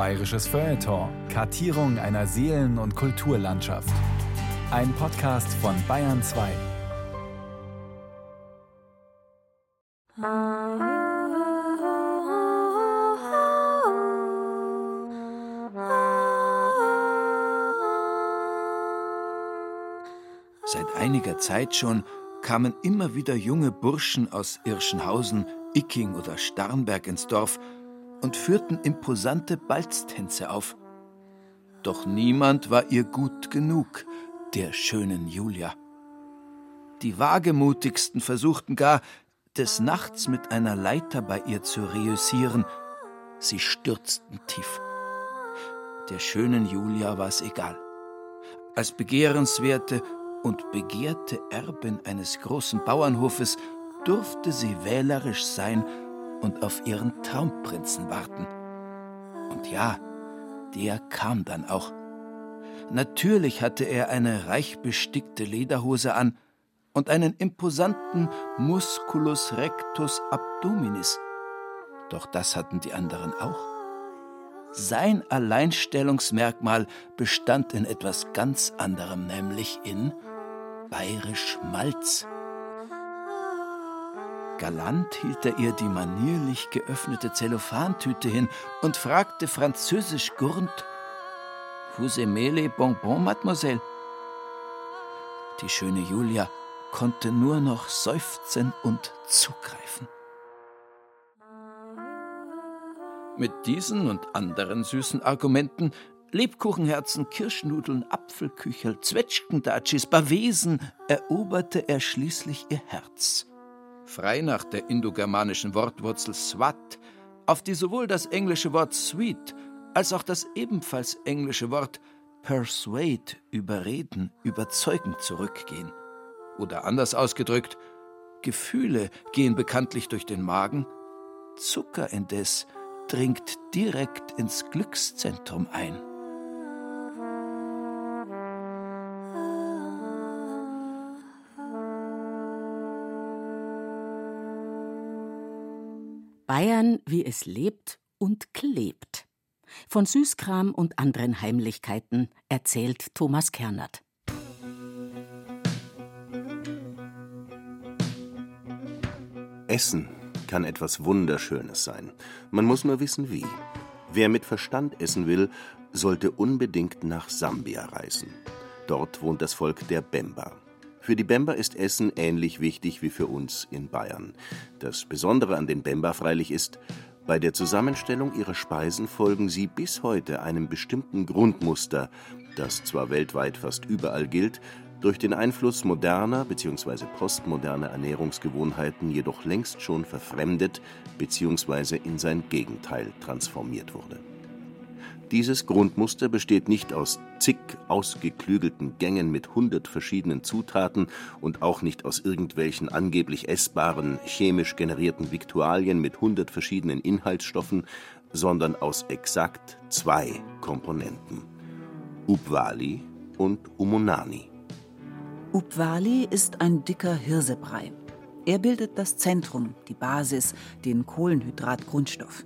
Bayerisches Feuilleton. Kartierung einer Seelen- und Kulturlandschaft. Ein Podcast von Bayern 2. Seit einiger Zeit schon kamen immer wieder junge Burschen aus Irschenhausen, Icking oder Starnberg ins Dorf und führten imposante Balztänze auf. Doch niemand war ihr gut genug, der schönen Julia. Die wagemutigsten versuchten gar, des Nachts mit einer Leiter bei ihr zu reüssieren. Sie stürzten tief. Der schönen Julia war es egal. Als begehrenswerte und begehrte Erbin eines großen Bauernhofes durfte sie wählerisch sein und auf ihren Traumprinzen warten. Und ja, der kam dann auch. Natürlich hatte er eine reich bestickte Lederhose an und einen imposanten Musculus rectus abdominis. Doch das hatten die anderen auch. Sein Alleinstellungsmerkmal bestand in etwas ganz anderem, nämlich in bayerisch Malz. Galant hielt er ihr die manierlich geöffnete Zellophantüte hin und fragte französisch gurrend: Vous aimez les bonbons, Mademoiselle? Die schöne Julia konnte nur noch seufzen und zugreifen. Mit diesen und anderen süßen Argumenten Lebkuchenherzen, Kirschnudeln, Apfelküchel, Zwetschgendatschis, Bavesen eroberte er schließlich ihr Herz. Frei nach der indogermanischen Wortwurzel swat, auf die sowohl das englische Wort sweet als auch das ebenfalls englische Wort persuade, überreden, überzeugen zurückgehen. Oder anders ausgedrückt, Gefühle gehen bekanntlich durch den Magen, Zucker indes dringt direkt ins Glückszentrum ein. Bayern, wie es lebt und klebt. Von Süßkram und anderen Heimlichkeiten erzählt Thomas Kernert. Essen kann etwas Wunderschönes sein. Man muss nur wissen, wie. Wer mit Verstand essen will, sollte unbedingt nach Sambia reisen. Dort wohnt das Volk der Bemba. Für die Bemba ist Essen ähnlich wichtig wie für uns in Bayern. Das Besondere an den Bemba freilich ist, bei der Zusammenstellung ihrer Speisen folgen sie bis heute einem bestimmten Grundmuster, das zwar weltweit fast überall gilt, durch den Einfluss moderner bzw. postmoderner Ernährungsgewohnheiten jedoch längst schon verfremdet bzw. in sein Gegenteil transformiert wurde. Dieses Grundmuster besteht nicht aus zig ausgeklügelten Gängen mit hundert verschiedenen Zutaten und auch nicht aus irgendwelchen angeblich essbaren, chemisch generierten Viktualien mit hundert verschiedenen Inhaltsstoffen, sondern aus exakt zwei Komponenten: Upwali und Umunani. Upwali ist ein dicker Hirsebrei. Er bildet das Zentrum, die Basis, den Kohlenhydratgrundstoff.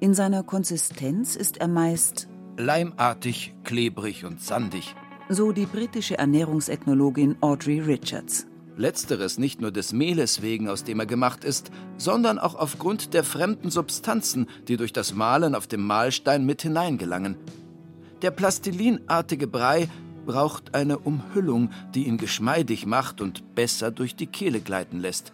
In seiner Konsistenz ist er meist leimartig, klebrig und sandig. So die britische Ernährungsethnologin Audrey Richards. Letzteres nicht nur des Mehles wegen, aus dem er gemacht ist, sondern auch aufgrund der fremden Substanzen, die durch das Mahlen auf dem Mahlstein mit hineingelangen. Der plastilinartige Brei braucht eine Umhüllung, die ihn geschmeidig macht und besser durch die Kehle gleiten lässt.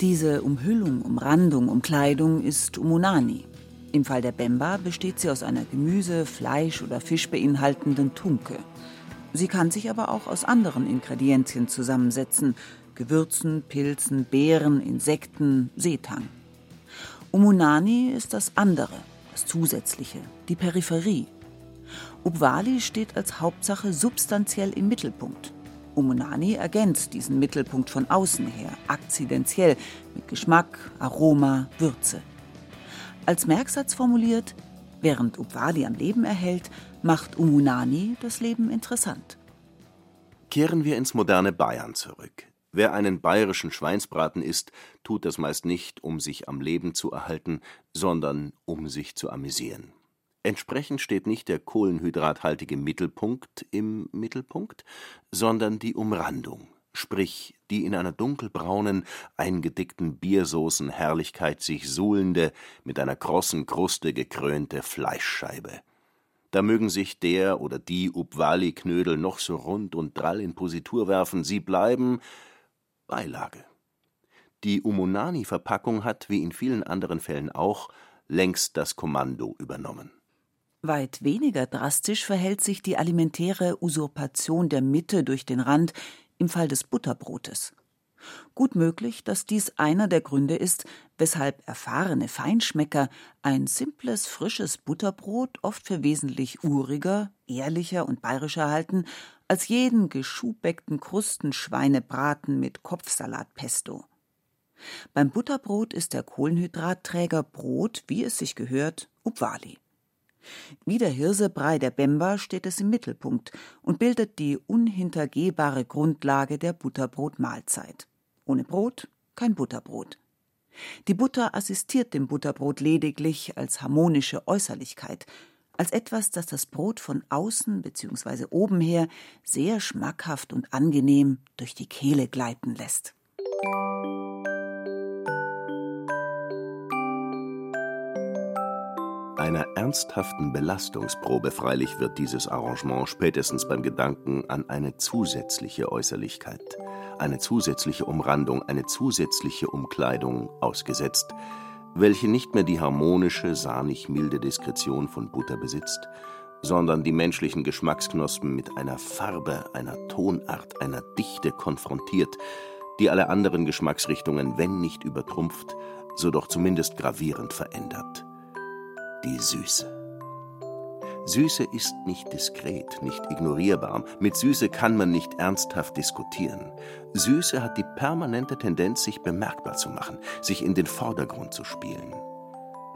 Diese Umhüllung, Umrandung, Umkleidung ist Umunani. Im Fall der Bemba besteht sie aus einer Gemüse-, Fleisch- oder Fisch beinhaltenden Tunke. Sie kann sich aber auch aus anderen Ingredienzien zusammensetzen: Gewürzen, Pilzen, Beeren, Insekten, Seetang. Umunani ist das andere, das Zusätzliche, die Peripherie. Ubwali steht als Hauptsache substanziell im Mittelpunkt. Umunani ergänzt diesen Mittelpunkt von außen her, akzidentiell, mit Geschmack, Aroma, Würze. Als Merksatz formuliert, während Ubwali am Leben erhält, macht Umunani das Leben interessant. Kehren wir ins moderne Bayern zurück. Wer einen bayerischen Schweinsbraten isst, tut das meist nicht, um sich am Leben zu erhalten, sondern um sich zu amüsieren. Entsprechend steht nicht der kohlenhydrathaltige Mittelpunkt im Mittelpunkt, sondern die Umrandung, sprich die in einer dunkelbraunen, eingedickten Biersoßenherrlichkeit sich suhlende, mit einer krossen Kruste gekrönte Fleischscheibe. Da mögen sich der oder die Ubwali-Knödel noch so rund und drall in Positur werfen, sie bleiben Beilage. Die Umunani-Verpackung hat, wie in vielen anderen Fällen auch, längst das Kommando übernommen. Weit weniger drastisch verhält sich die alimentäre Usurpation der Mitte durch den Rand im Fall des Butterbrotes. Gut möglich, dass dies einer der Gründe ist, weshalb erfahrene Feinschmecker ein simples, frisches Butterbrot oft für wesentlich uriger, ehrlicher und bayerischer halten als jeden geschuhbeckten Krustenschweinebraten mit Kopfsalatpesto. Beim Butterbrot ist der Kohlenhydratträger Brot, wie es sich gehört, Upwali. Wie der Hirsebrei der Bemba steht es im Mittelpunkt und bildet die unhintergehbare Grundlage der Butterbrotmahlzeit. Ohne Brot kein Butterbrot. Die Butter assistiert dem Butterbrot lediglich als harmonische Äußerlichkeit, als etwas, das das Brot von außen bzw. oben her sehr schmackhaft und angenehm durch die Kehle gleiten lässt. Einer ernsthaften Belastungsprobe freilich wird dieses Arrangement spätestens beim Gedanken an eine zusätzliche Äußerlichkeit, eine zusätzliche Umrandung, eine zusätzliche Umkleidung ausgesetzt, welche nicht mehr die harmonische, sahnig milde Diskretion von Butter besitzt, sondern die menschlichen Geschmacksknospen mit einer Farbe, einer Tonart, einer Dichte konfrontiert, die alle anderen Geschmacksrichtungen, wenn nicht übertrumpft, so doch zumindest gravierend verändert die Süße. Süße ist nicht diskret, nicht ignorierbar. Mit Süße kann man nicht ernsthaft diskutieren. Süße hat die permanente Tendenz, sich bemerkbar zu machen, sich in den Vordergrund zu spielen.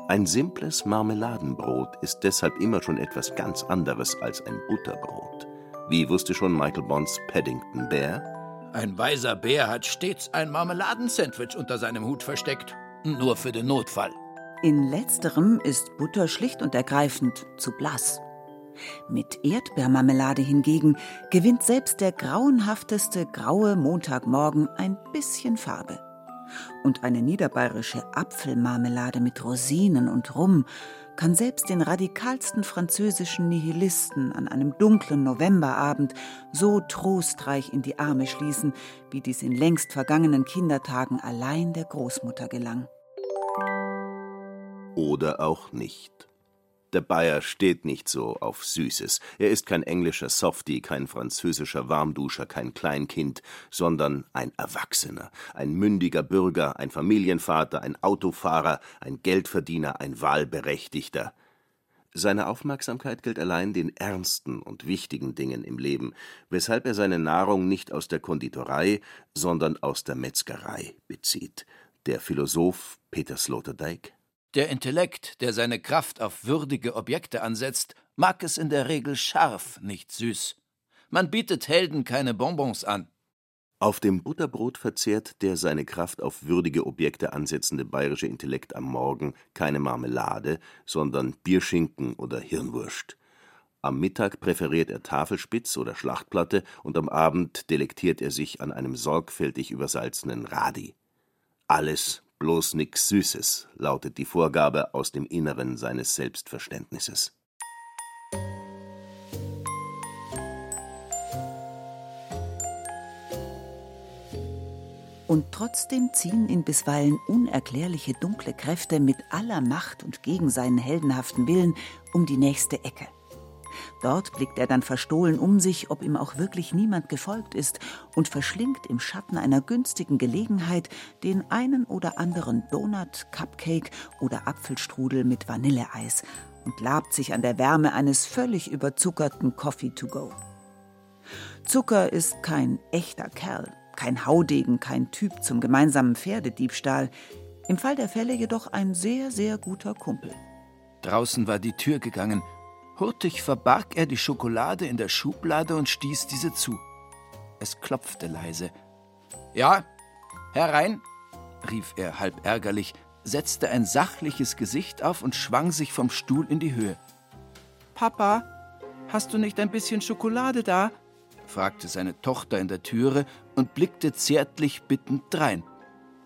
Ein simples Marmeladenbrot ist deshalb immer schon etwas ganz anderes als ein Butterbrot. Wie wusste schon Michael Bonds Paddington Bear? Ein weiser Bär hat stets ein Marmeladensandwich unter seinem Hut versteckt. Nur für den Notfall. In letzterem ist Butter schlicht und ergreifend zu blass. Mit Erdbeermarmelade hingegen gewinnt selbst der grauenhafteste graue Montagmorgen ein bisschen Farbe. Und eine niederbayerische Apfelmarmelade mit Rosinen und Rum kann selbst den radikalsten französischen Nihilisten an einem dunklen Novemberabend so trostreich in die Arme schließen, wie dies in längst vergangenen Kindertagen allein der Großmutter gelang oder auch nicht. Der Bayer steht nicht so auf Süßes. Er ist kein englischer Softie, kein französischer Warmduscher, kein Kleinkind, sondern ein Erwachsener, ein mündiger Bürger, ein Familienvater, ein Autofahrer, ein Geldverdiener, ein Wahlberechtigter. Seine Aufmerksamkeit gilt allein den ernsten und wichtigen Dingen im Leben, weshalb er seine Nahrung nicht aus der Konditorei, sondern aus der Metzgerei bezieht. Der Philosoph Peter Sloterdijk der Intellekt, der seine Kraft auf würdige Objekte ansetzt, mag es in der Regel scharf, nicht süß. Man bietet Helden keine Bonbons an. Auf dem Butterbrot verzehrt der seine Kraft auf würdige Objekte ansetzende bayerische Intellekt am Morgen keine Marmelade, sondern Bierschinken oder Hirnwurst. Am Mittag präferiert er Tafelspitz oder Schlachtplatte und am Abend delektiert er sich an einem sorgfältig übersalzenen Radi. Alles Bloß nix Süßes, lautet die Vorgabe aus dem Inneren seines Selbstverständnisses. Und trotzdem ziehen ihn bisweilen unerklärliche dunkle Kräfte mit aller Macht und gegen seinen heldenhaften Willen um die nächste Ecke. Dort blickt er dann verstohlen um sich, ob ihm auch wirklich niemand gefolgt ist, und verschlingt im Schatten einer günstigen Gelegenheit den einen oder anderen Donut, Cupcake oder Apfelstrudel mit Vanilleeis und labt sich an der Wärme eines völlig überzuckerten Coffee to go. Zucker ist kein echter Kerl, kein Haudegen, kein Typ zum gemeinsamen Pferdediebstahl, im Fall der Fälle jedoch ein sehr, sehr guter Kumpel. Draußen war die Tür gegangen Hurtig verbarg er die Schokolade in der Schublade und stieß diese zu. Es klopfte leise. Ja, herein, rief er halb ärgerlich, setzte ein sachliches Gesicht auf und schwang sich vom Stuhl in die Höhe. Papa, hast du nicht ein bisschen Schokolade da? fragte seine Tochter in der Türe und blickte zärtlich bittend drein.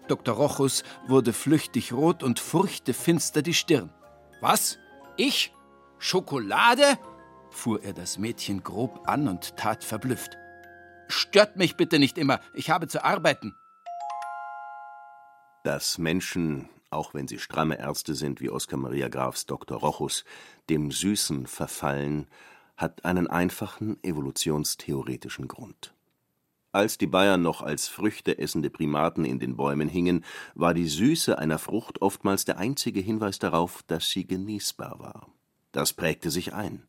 Dr. Rochus wurde flüchtig rot und furchte finster die Stirn. Was? Ich? Schokolade? fuhr er das Mädchen grob an und tat verblüfft. Stört mich bitte nicht immer, ich habe zu arbeiten. Dass Menschen, auch wenn sie stramme Ärzte sind wie Oskar Maria Grafs Dr. Rochus, dem Süßen verfallen, hat einen einfachen evolutionstheoretischen Grund. Als die Bayern noch als Früchte essende Primaten in den Bäumen hingen, war die Süße einer Frucht oftmals der einzige Hinweis darauf, dass sie genießbar war. Das prägte sich ein.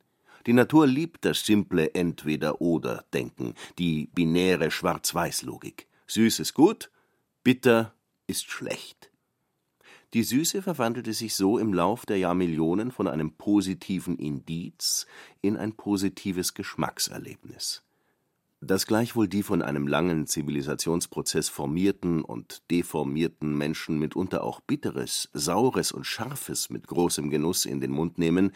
Die Natur liebt das simple Entweder-Oder-Denken, die binäre Schwarz-Weiß-Logik. Süß ist gut, bitter ist schlecht. Die Süße verwandelte sich so im Lauf der Jahrmillionen von einem positiven Indiz in ein positives Geschmackserlebnis. Dass gleichwohl die von einem langen Zivilisationsprozess formierten und deformierten Menschen mitunter auch Bitteres, Saures und Scharfes mit großem Genuss in den Mund nehmen,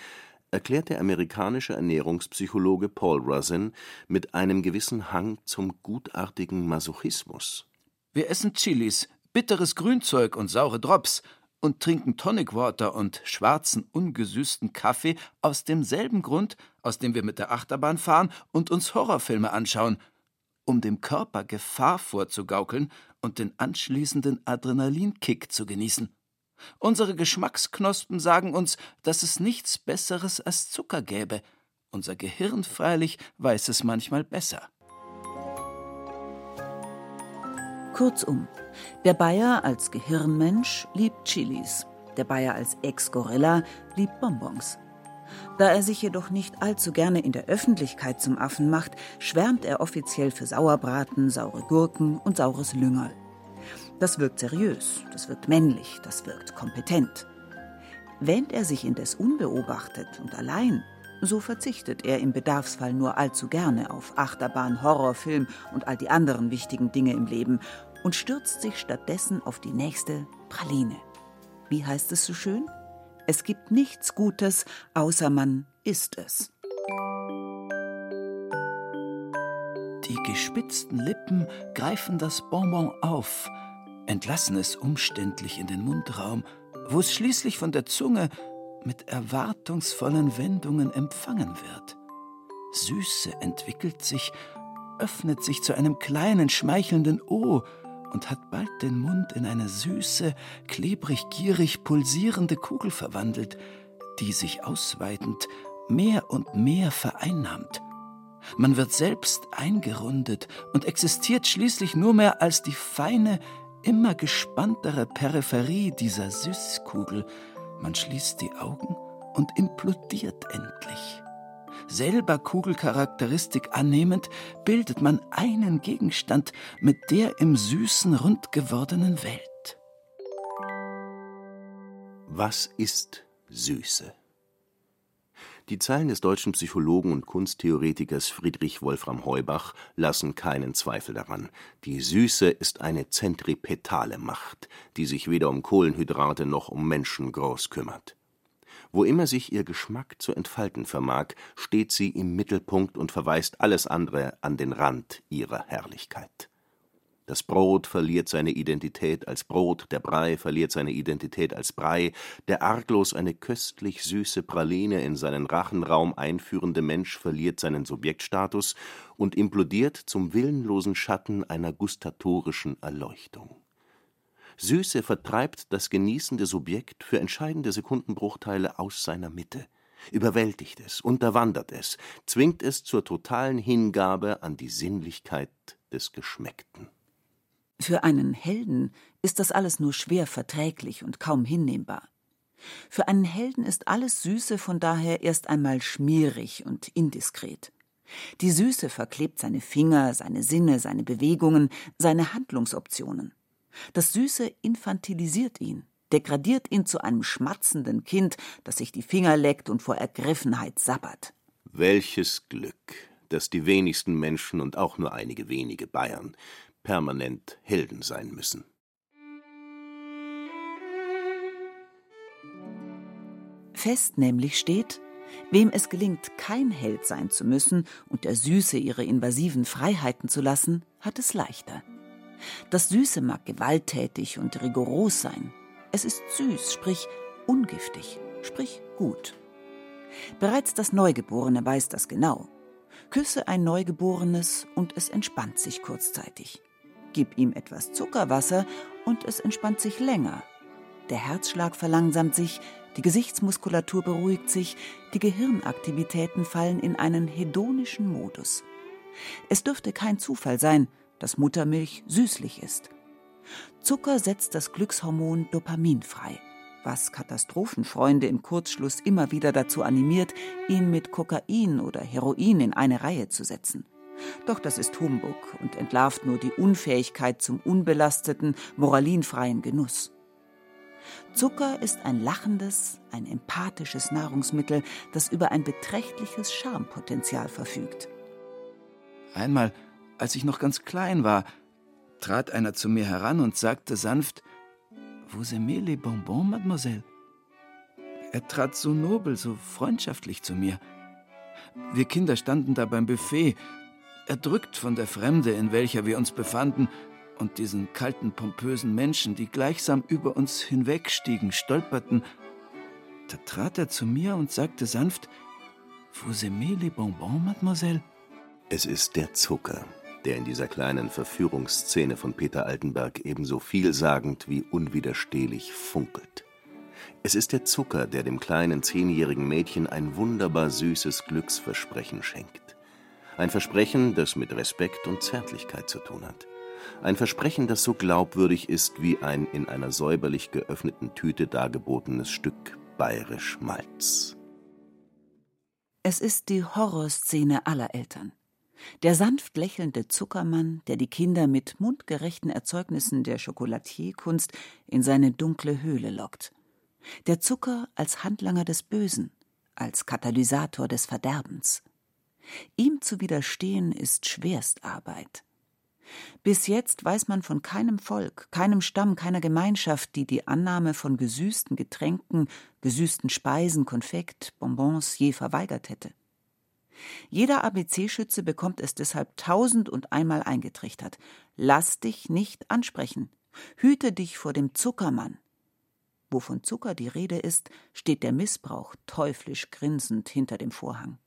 erklärt der amerikanische Ernährungspsychologe Paul Rosin mit einem gewissen Hang zum gutartigen Masochismus. Wir essen Chilis, bitteres Grünzeug und saure Drops und trinken Tonic Water und schwarzen, ungesüßten Kaffee aus demselben Grund, aus dem wir mit der Achterbahn fahren und uns Horrorfilme anschauen, um dem Körper Gefahr vorzugaukeln und den anschließenden Adrenalinkick zu genießen. Unsere Geschmacksknospen sagen uns, dass es nichts Besseres als Zucker gäbe. Unser Gehirn freilich weiß es manchmal besser. Kurzum, der Bayer als Gehirnmensch liebt Chilis, der Bayer als Ex-Gorilla liebt Bonbons. Da er sich jedoch nicht allzu gerne in der Öffentlichkeit zum Affen macht, schwärmt er offiziell für Sauerbraten, saure Gurken und saures Lüngerl. Das wirkt seriös, das wirkt männlich, das wirkt kompetent. Wähnt er sich indes unbeobachtet und allein, so verzichtet er im Bedarfsfall nur allzu gerne auf Achterbahn, Horrorfilm und all die anderen wichtigen Dinge im Leben und stürzt sich stattdessen auf die nächste Praline. Wie heißt es so schön? Es gibt nichts Gutes, außer man isst es. Die gespitzten Lippen greifen das Bonbon auf, entlassen es umständlich in den Mundraum, wo es schließlich von der Zunge mit erwartungsvollen Wendungen empfangen wird. Süße entwickelt sich, öffnet sich zu einem kleinen, schmeichelnden O und hat bald den Mund in eine süße, klebrig gierig pulsierende Kugel verwandelt, die sich ausweitend mehr und mehr vereinnahmt. Man wird selbst eingerundet und existiert schließlich nur mehr als die feine, immer gespanntere Peripherie dieser Süßkugel. Man schließt die Augen und implodiert endlich. Selber Kugelcharakteristik annehmend, bildet man einen Gegenstand mit der im Süßen rund gewordenen Welt. Was ist Süße? Die Zeilen des deutschen Psychologen und Kunsttheoretikers Friedrich Wolfram Heubach lassen keinen Zweifel daran: Die Süße ist eine zentripetale Macht, die sich weder um Kohlenhydrate noch um Menschen groß kümmert. Wo immer sich ihr Geschmack zu entfalten vermag, steht sie im Mittelpunkt und verweist alles andere an den Rand ihrer Herrlichkeit das Brot verliert seine Identität als Brot, der Brei verliert seine Identität als Brei, der arglos eine köstlich süße Praline in seinen Rachenraum einführende Mensch verliert seinen Subjektstatus und implodiert zum willenlosen Schatten einer gustatorischen Erleuchtung. Süße vertreibt das genießende Subjekt für entscheidende Sekundenbruchteile aus seiner Mitte, überwältigt es, unterwandert es, zwingt es zur totalen Hingabe an die Sinnlichkeit des Geschmeckten. Für einen Helden ist das alles nur schwer verträglich und kaum hinnehmbar. Für einen Helden ist alles Süße von daher erst einmal schmierig und indiskret. Die Süße verklebt seine Finger, seine Sinne, seine Bewegungen, seine Handlungsoptionen. Das Süße infantilisiert ihn, degradiert ihn zu einem schmatzenden Kind, das sich die Finger leckt und vor Ergriffenheit sabbert. Welches Glück, dass die wenigsten Menschen und auch nur einige wenige Bayern permanent Helden sein müssen. Fest nämlich steht, Wem es gelingt, kein Held sein zu müssen und der Süße ihre invasiven Freiheiten zu lassen, hat es leichter. Das Süße mag gewalttätig und rigoros sein. Es ist süß, sprich ungiftig, sprich gut. Bereits das Neugeborene weiß das genau. Küsse ein Neugeborenes und es entspannt sich kurzzeitig. Gib ihm etwas Zuckerwasser und es entspannt sich länger. Der Herzschlag verlangsamt sich, die Gesichtsmuskulatur beruhigt sich, die Gehirnaktivitäten fallen in einen hedonischen Modus. Es dürfte kein Zufall sein, dass Muttermilch süßlich ist. Zucker setzt das Glückshormon Dopamin frei was Katastrophenfreunde im Kurzschluss immer wieder dazu animiert, ihn mit Kokain oder Heroin in eine Reihe zu setzen. Doch das ist Humbug und entlarvt nur die Unfähigkeit zum unbelasteten, moralinfreien Genuss. Zucker ist ein lachendes, ein empathisches Nahrungsmittel, das über ein beträchtliches Charmpotenzial verfügt. Einmal, als ich noch ganz klein war, trat einer zu mir heran und sagte sanft, Vous aimez les bonbons, Mademoiselle? Er trat so nobel, so freundschaftlich zu mir. Wir Kinder standen da beim Buffet, erdrückt von der Fremde, in welcher wir uns befanden, und diesen kalten, pompösen Menschen, die gleichsam über uns hinwegstiegen, stolperten. Da trat er zu mir und sagte sanft: Vous aimez les bonbons, Mademoiselle? Es ist der Zucker, der in dieser kleinen Verführungsszene von Peter Altenberg ebenso vielsagend wie unwiderstehlich funkelt. Es ist der Zucker, der dem kleinen zehnjährigen Mädchen ein wunderbar süßes Glücksversprechen schenkt. Ein Versprechen, das mit Respekt und Zärtlichkeit zu tun hat. Ein Versprechen, das so glaubwürdig ist wie ein in einer säuberlich geöffneten Tüte dargebotenes Stück bayerisch Malz. Es ist die Horrorszene aller Eltern. Der sanft lächelnde Zuckermann, der die Kinder mit mundgerechten Erzeugnissen der Chocolatierkunst in seine dunkle Höhle lockt. Der Zucker als Handlanger des Bösen, als Katalysator des Verderbens. Ihm zu widerstehen ist Schwerstarbeit. Bis jetzt weiß man von keinem Volk, keinem Stamm, keiner Gemeinschaft, die die Annahme von gesüßten Getränken, gesüßten Speisen, Konfekt, Bonbons je verweigert hätte. Jeder ABC-Schütze bekommt es deshalb tausend und einmal eingetrichtert. Lass dich nicht ansprechen. Hüte dich vor dem Zuckermann. Wo von Zucker die Rede ist, steht der Missbrauch teuflisch grinsend hinter dem Vorhang.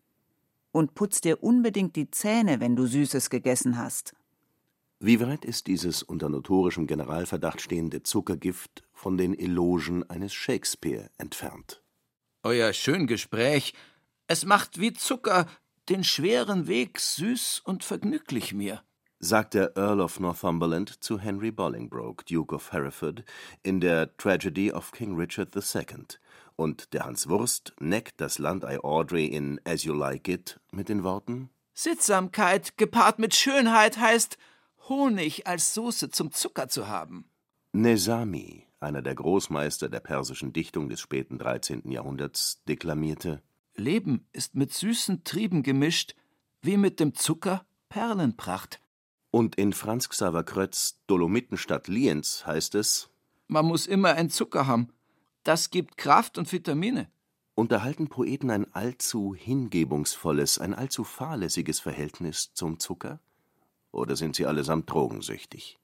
Und putz dir unbedingt die Zähne, wenn du Süßes gegessen hast. Wie weit ist dieses unter notorischem Generalverdacht stehende Zuckergift von den Elogen eines Shakespeare entfernt? Euer schön Gespräch es macht wie Zucker den schweren Weg süß und vergnüglich mir, sagt der Earl of Northumberland zu Henry Bolingbroke, Duke of Hereford, in der Tragedy of King Richard II. Und der Hans Wurst neckt das Landei Audrey in As You Like It mit den Worten: Sittsamkeit gepaart mit Schönheit heißt, Honig als Soße zum Zucker zu haben. Nesami, einer der Großmeister der persischen Dichtung des späten 13. Jahrhunderts, deklamierte: Leben ist mit süßen Trieben gemischt, wie mit dem Zucker Perlenpracht. Und in Franz Xaver Krötz Dolomitenstadt Lienz heißt es: Man muss immer ein Zucker haben. Das gibt Kraft und Vitamine. Unterhalten Poeten ein allzu hingebungsvolles, ein allzu fahrlässiges Verhältnis zum Zucker? Oder sind sie allesamt drogensüchtig?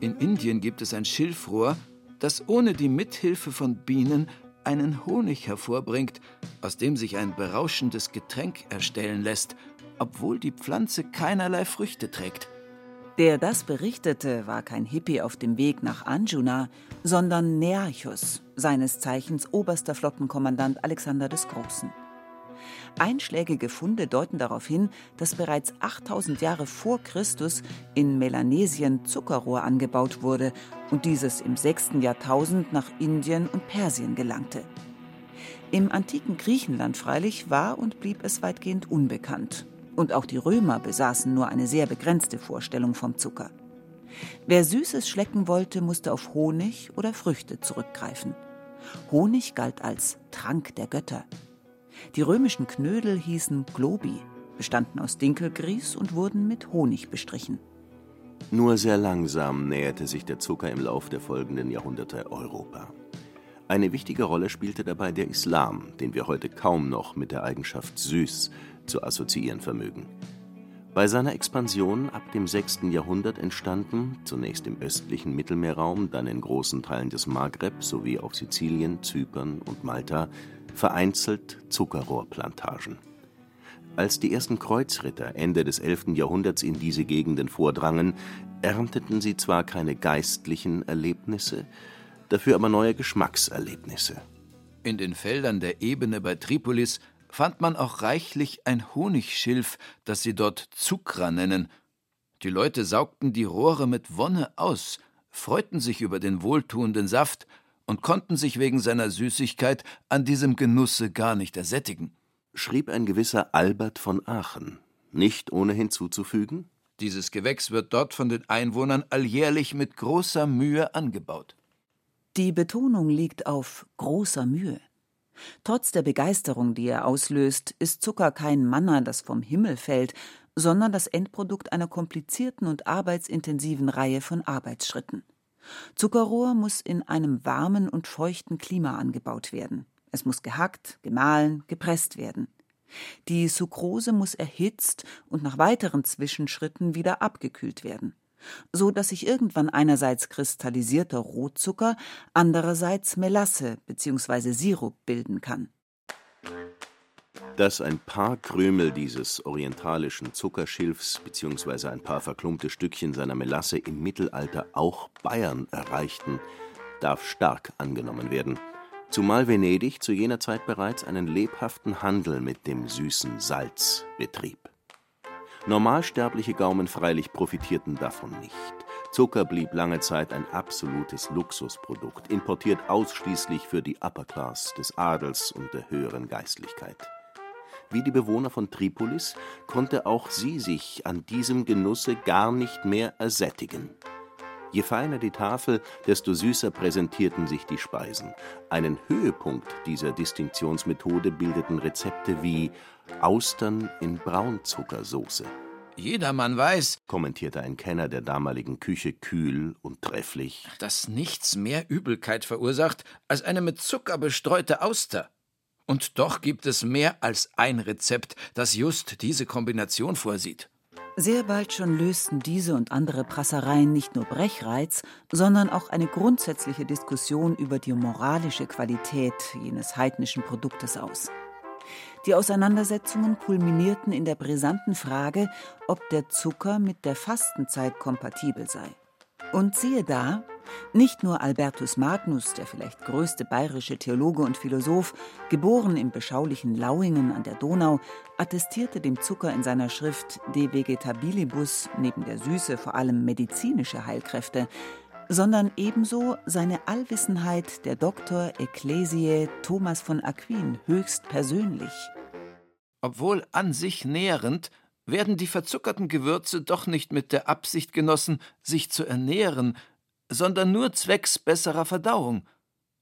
In Indien gibt es ein Schilfrohr, das ohne die Mithilfe von Bienen einen Honig hervorbringt, aus dem sich ein berauschendes Getränk erstellen lässt, obwohl die Pflanze keinerlei Früchte trägt. Der das berichtete, war kein Hippie auf dem Weg nach Anjuna, sondern Nearchus, seines Zeichens oberster Flottenkommandant Alexander des Großen. Einschlägige Funde deuten darauf hin, dass bereits 8000 Jahre vor Christus in Melanesien Zuckerrohr angebaut wurde und dieses im 6. Jahrtausend nach Indien und Persien gelangte. Im antiken Griechenland freilich war und blieb es weitgehend unbekannt. Und auch die Römer besaßen nur eine sehr begrenzte Vorstellung vom Zucker. Wer Süßes schlecken wollte, musste auf Honig oder Früchte zurückgreifen. Honig galt als Trank der Götter. Die römischen Knödel hießen Globi, bestanden aus Dinkelgrieß und wurden mit Honig bestrichen. Nur sehr langsam näherte sich der Zucker im Lauf der folgenden Jahrhunderte Europa. Eine wichtige Rolle spielte dabei der Islam, den wir heute kaum noch mit der Eigenschaft süß zu assoziieren vermögen. Bei seiner Expansion ab dem 6. Jahrhundert entstanden, zunächst im östlichen Mittelmeerraum, dann in großen Teilen des Maghreb sowie auf Sizilien, Zypern und Malta, vereinzelt Zuckerrohrplantagen. Als die ersten Kreuzritter Ende des 11. Jahrhunderts in diese Gegenden vordrangen, ernteten sie zwar keine geistlichen Erlebnisse, dafür aber neue Geschmackserlebnisse. In den Feldern der Ebene bei Tripolis fand man auch reichlich ein Honigschilf, das sie dort Zucra nennen. Die Leute saugten die Rohre mit Wonne aus, freuten sich über den wohltuenden Saft und konnten sich wegen seiner Süßigkeit an diesem Genusse gar nicht ersättigen. Schrieb ein gewisser Albert von Aachen, nicht ohne hinzuzufügen? Dieses Gewächs wird dort von den Einwohnern alljährlich mit großer Mühe angebaut. Die Betonung liegt auf großer Mühe. Trotz der Begeisterung, die er auslöst, ist Zucker kein Manna, das vom Himmel fällt, sondern das Endprodukt einer komplizierten und arbeitsintensiven Reihe von Arbeitsschritten. Zuckerrohr muss in einem warmen und feuchten Klima angebaut werden. Es muss gehackt, gemahlen, gepresst werden. Die Sucrose muss erhitzt und nach weiteren Zwischenschritten wieder abgekühlt werden so dass sich irgendwann einerseits kristallisierter Rotzucker, andererseits Melasse bzw. Sirup bilden kann. Dass ein paar Krümel dieses orientalischen Zuckerschilfs bzw. ein paar verklumpte Stückchen seiner Melasse im Mittelalter auch Bayern erreichten, darf stark angenommen werden, zumal Venedig zu jener Zeit bereits einen lebhaften Handel mit dem süßen Salz betrieb. Normalsterbliche Gaumen freilich profitierten davon nicht. Zucker blieb lange Zeit ein absolutes Luxusprodukt, importiert ausschließlich für die Upper Class des Adels und der höheren Geistlichkeit. Wie die Bewohner von Tripolis konnte auch sie sich an diesem Genusse gar nicht mehr ersättigen. Je feiner die Tafel, desto süßer präsentierten sich die Speisen. Einen Höhepunkt dieser Distinktionsmethode bildeten Rezepte wie Austern in Braunzuckersoße. Jedermann weiß, kommentierte ein Kenner der damaligen Küche kühl und trefflich, dass nichts mehr Übelkeit verursacht als eine mit Zucker bestreute Auster. Und doch gibt es mehr als ein Rezept, das just diese Kombination vorsieht. Sehr bald schon lösten diese und andere Prassereien nicht nur Brechreiz, sondern auch eine grundsätzliche Diskussion über die moralische Qualität jenes heidnischen Produktes aus. Die Auseinandersetzungen kulminierten in der brisanten Frage, ob der Zucker mit der Fastenzeit kompatibel sei. Und siehe da, nicht nur Albertus Magnus, der vielleicht größte bayerische Theologe und Philosoph, geboren im beschaulichen Lauingen an der Donau, attestierte dem Zucker in seiner Schrift De Vegetabilibus neben der Süße vor allem medizinische Heilkräfte, sondern ebenso seine Allwissenheit der Doktor Ecclesiae Thomas von Aquin höchst persönlich. Obwohl an sich nährend, werden die verzuckerten Gewürze doch nicht mit der Absicht genossen, sich zu ernähren, sondern nur zwecks besserer Verdauung.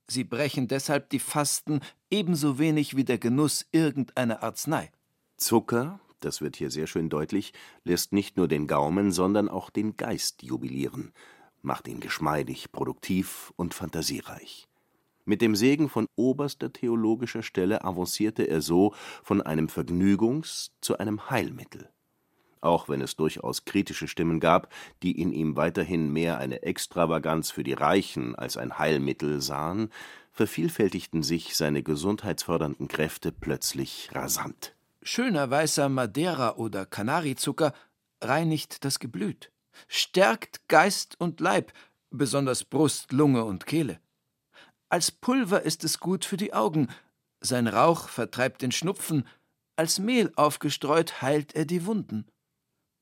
Sie brechen deshalb die Fasten ebenso wenig wie der Genuss irgendeiner Arznei. Zucker, das wird hier sehr schön deutlich, lässt nicht nur den Gaumen, sondern auch den Geist jubilieren macht ihn geschmeidig, produktiv und fantasiereich. Mit dem Segen von oberster theologischer Stelle avancierte er so von einem Vergnügungs- zu einem Heilmittel. Auch wenn es durchaus kritische Stimmen gab, die in ihm weiterhin mehr eine Extravaganz für die Reichen als ein Heilmittel sahen, vervielfältigten sich seine gesundheitsfördernden Kräfte plötzlich rasant. Schöner weißer Madeira- oder Kanarizucker reinigt das Geblüt stärkt Geist und Leib, besonders Brust, Lunge und Kehle. Als Pulver ist es gut für die Augen, sein Rauch vertreibt den Schnupfen, als Mehl aufgestreut heilt er die Wunden.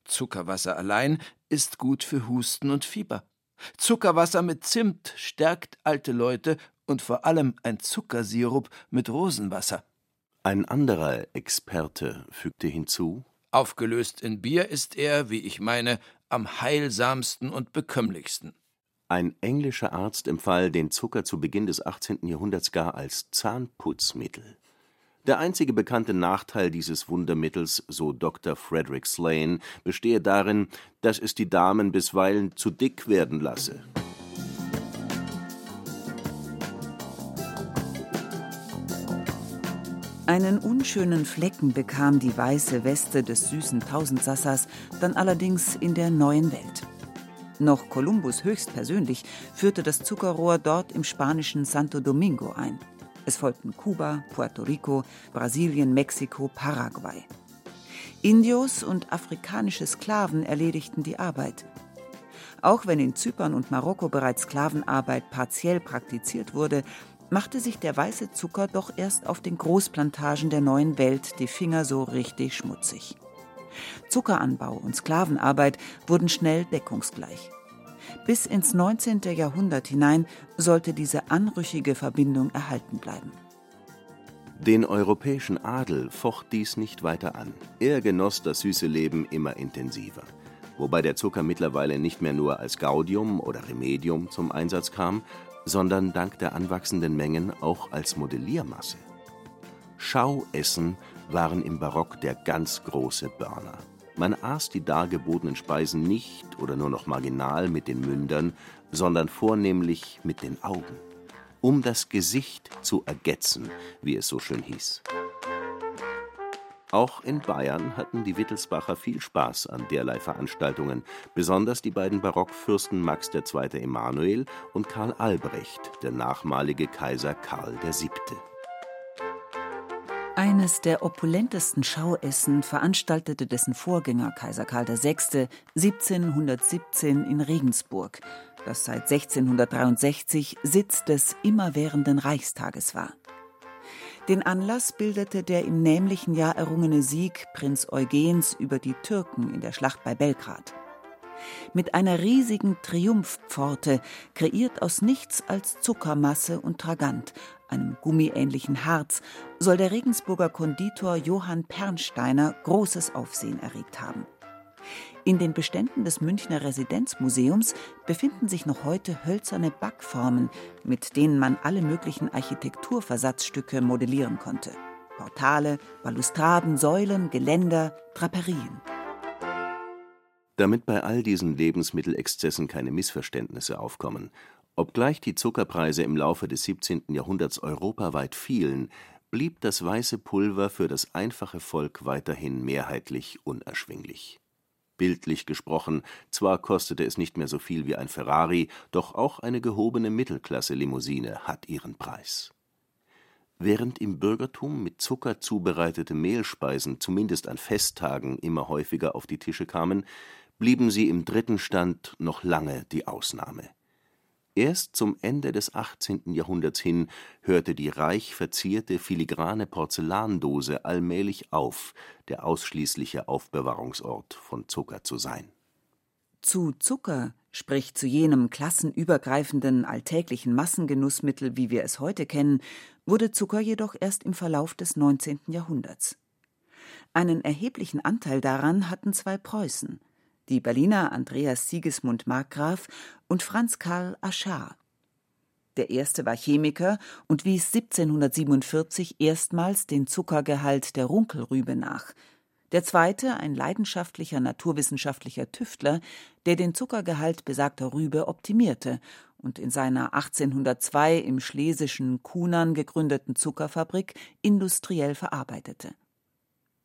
Zuckerwasser allein ist gut für Husten und Fieber. Zuckerwasser mit Zimt stärkt alte Leute und vor allem ein Zuckersirup mit Rosenwasser. Ein anderer Experte fügte hinzu Aufgelöst in Bier ist er, wie ich meine, am heilsamsten und bekömmlichsten. Ein englischer Arzt empfahl den Zucker zu Beginn des 18. Jahrhunderts gar als Zahnputzmittel. Der einzige bekannte Nachteil dieses Wundermittels, so Dr. Frederick Slane, bestehe darin, dass es die Damen bisweilen zu dick werden lasse. Einen unschönen Flecken bekam die weiße Weste des süßen Tausendsassers dann allerdings in der neuen Welt. Noch Kolumbus höchstpersönlich führte das Zuckerrohr dort im spanischen Santo Domingo ein. Es folgten Kuba, Puerto Rico, Brasilien, Mexiko, Paraguay. Indios und afrikanische Sklaven erledigten die Arbeit. Auch wenn in Zypern und Marokko bereits Sklavenarbeit partiell praktiziert wurde, machte sich der weiße Zucker doch erst auf den Großplantagen der neuen Welt die Finger so richtig schmutzig. Zuckeranbau und Sklavenarbeit wurden schnell deckungsgleich. Bis ins 19. Jahrhundert hinein sollte diese anrüchige Verbindung erhalten bleiben. Den europäischen Adel focht dies nicht weiter an. Er genoss das süße Leben immer intensiver. Wobei der Zucker mittlerweile nicht mehr nur als Gaudium oder Remedium zum Einsatz kam, sondern dank der anwachsenden Mengen auch als Modelliermasse. Schauessen waren im Barock der ganz große Burner. Man aß die dargebotenen Speisen nicht oder nur noch marginal mit den Mündern, sondern vornehmlich mit den Augen um das Gesicht zu ergetzen, wie es so schön hieß. Auch in Bayern hatten die Wittelsbacher viel Spaß an derlei Veranstaltungen, besonders die beiden Barockfürsten Max II. Emanuel und Karl Albrecht, der nachmalige Kaiser Karl VII. Eines der opulentesten Schauessen veranstaltete dessen Vorgänger Kaiser Karl VI. 1717 in Regensburg das seit 1663 Sitz des immerwährenden Reichstages war. Den Anlass bildete der im nämlichen Jahr errungene Sieg Prinz Eugens über die Türken in der Schlacht bei Belgrad. Mit einer riesigen Triumphpforte, kreiert aus nichts als Zuckermasse und Tragant, einem gummiähnlichen Harz, soll der Regensburger Konditor Johann Pernsteiner großes Aufsehen erregt haben. In den Beständen des Münchner Residenzmuseums befinden sich noch heute hölzerne Backformen, mit denen man alle möglichen Architekturversatzstücke modellieren konnte. Portale, Balustraden, Säulen, Geländer, Draperien. Damit bei all diesen Lebensmittelexzessen keine Missverständnisse aufkommen, obgleich die Zuckerpreise im Laufe des 17. Jahrhunderts europaweit fielen, blieb das weiße Pulver für das einfache Volk weiterhin mehrheitlich unerschwinglich Bildlich gesprochen, zwar kostete es nicht mehr so viel wie ein Ferrari, doch auch eine gehobene Mittelklasse-Limousine hat ihren Preis. Während im Bürgertum mit Zucker zubereitete Mehlspeisen zumindest an Festtagen immer häufiger auf die Tische kamen, blieben sie im dritten Stand noch lange die Ausnahme Erst zum Ende des 18. Jahrhunderts hin hörte die reich verzierte filigrane Porzellandose allmählich auf, der ausschließliche Aufbewahrungsort von Zucker zu sein. Zu Zucker, sprich zu jenem klassenübergreifenden alltäglichen Massengenussmittel, wie wir es heute kennen, wurde Zucker jedoch erst im Verlauf des 19. Jahrhunderts. Einen erheblichen Anteil daran hatten zwei Preußen die Berliner Andreas Sigismund Markgraf und Franz Karl Aschar. Der erste war Chemiker und wies 1747 erstmals den Zuckergehalt der Runkelrübe nach. Der zweite ein leidenschaftlicher naturwissenschaftlicher Tüftler, der den Zuckergehalt besagter Rübe optimierte und in seiner 1802 im schlesischen Kunern gegründeten Zuckerfabrik industriell verarbeitete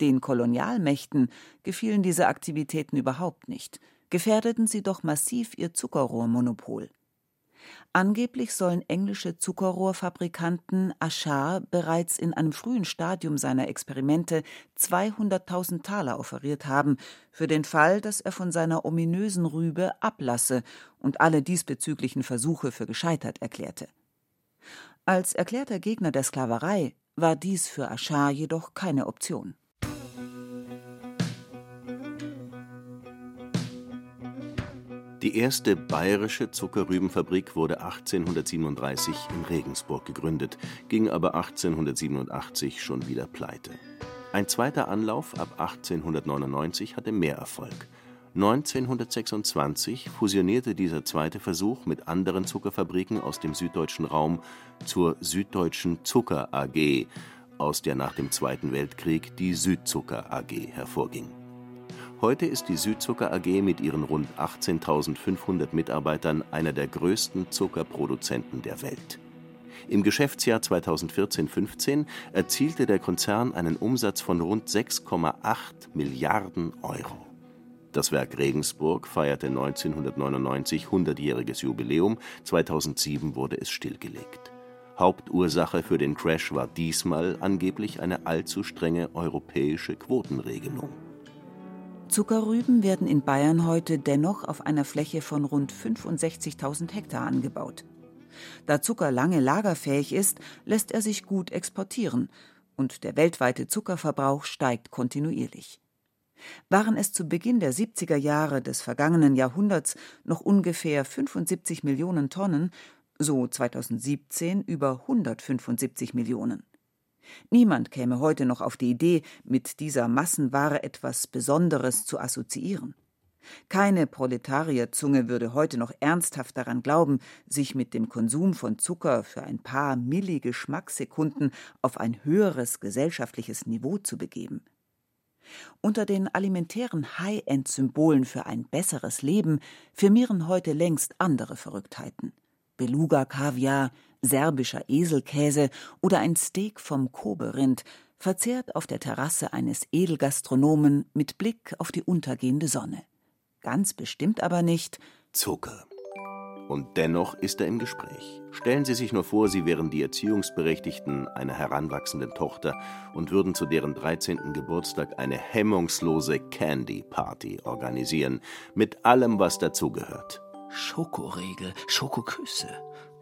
den Kolonialmächten gefielen diese Aktivitäten überhaupt nicht, gefährdeten sie doch massiv ihr Zuckerrohrmonopol. Angeblich sollen englische Zuckerrohrfabrikanten Achar bereits in einem frühen Stadium seiner Experimente 200.000 Taler offeriert haben, für den Fall, dass er von seiner ominösen Rübe ablasse und alle diesbezüglichen Versuche für gescheitert erklärte. Als erklärter Gegner der Sklaverei war dies für Achar jedoch keine Option. Die erste bayerische Zuckerrübenfabrik wurde 1837 in Regensburg gegründet, ging aber 1887 schon wieder pleite. Ein zweiter Anlauf ab 1899 hatte mehr Erfolg. 1926 fusionierte dieser zweite Versuch mit anderen Zuckerfabriken aus dem süddeutschen Raum zur Süddeutschen Zucker AG, aus der nach dem Zweiten Weltkrieg die Südzucker AG hervorging Heute ist die Südzucker AG mit ihren rund 18.500 Mitarbeitern einer der größten Zuckerproduzenten der Welt. Im Geschäftsjahr 2014/15 erzielte der Konzern einen Umsatz von rund 6,8 Milliarden Euro. Das Werk Regensburg feierte 1999 hundertjähriges Jubiläum, 2007 wurde es stillgelegt. Hauptursache für den Crash war diesmal angeblich eine allzu strenge europäische Quotenregelung. Zuckerrüben werden in Bayern heute dennoch auf einer Fläche von rund 65.000 Hektar angebaut. Da Zucker lange lagerfähig ist, lässt er sich gut exportieren und der weltweite Zuckerverbrauch steigt kontinuierlich. Waren es zu Beginn der 70er Jahre des vergangenen Jahrhunderts noch ungefähr 75 Millionen Tonnen, so 2017 über 175 Millionen. Niemand käme heute noch auf die Idee, mit dieser Massenware etwas Besonderes zu assoziieren. Keine Proletarierzunge würde heute noch ernsthaft daran glauben, sich mit dem Konsum von Zucker für ein paar Milligeschmackssekunden auf ein höheres gesellschaftliches Niveau zu begeben. Unter den alimentären High-End-Symbolen für ein besseres Leben firmieren heute längst andere Verrücktheiten. Beluga-Kaviar, serbischer Eselkäse oder ein Steak vom Kobe-Rind, verzehrt auf der Terrasse eines Edelgastronomen mit Blick auf die untergehende Sonne. Ganz bestimmt aber nicht Zucker. Und dennoch ist er im Gespräch. Stellen Sie sich nur vor, Sie wären die Erziehungsberechtigten einer heranwachsenden Tochter und würden zu deren 13. Geburtstag eine hemmungslose Candy Party organisieren, mit allem, was dazugehört. Schokoriegel, Schokoküsse,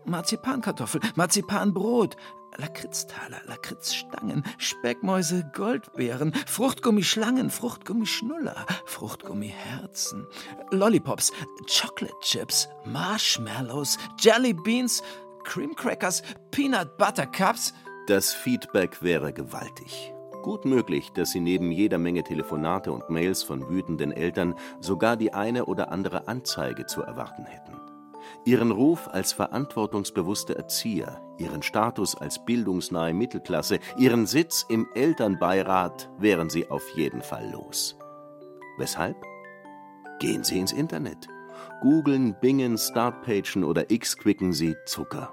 Marzipankartoffel, Marzipanbrot, Lakritztaler, Lakritzstangen, Speckmäuse, Goldbeeren, Fruchtgummischlangen, Fruchtgummischnuller, Fruchtgummiherzen, Lollipops, Chocolate Chips, Marshmallows, Jelly Beans, Cream Crackers, Peanut Butter Cups. Das Feedback wäre gewaltig. Gut möglich, dass Sie neben jeder Menge Telefonate und Mails von wütenden Eltern sogar die eine oder andere Anzeige zu erwarten hätten. Ihren Ruf als verantwortungsbewusster Erzieher, ihren Status als bildungsnahe Mittelklasse, ihren Sitz im Elternbeirat wären sie auf jeden Fall los. Weshalb? Gehen Sie ins Internet. Googeln, Bingen, Startpagen oder X-Quicken Sie Zucker.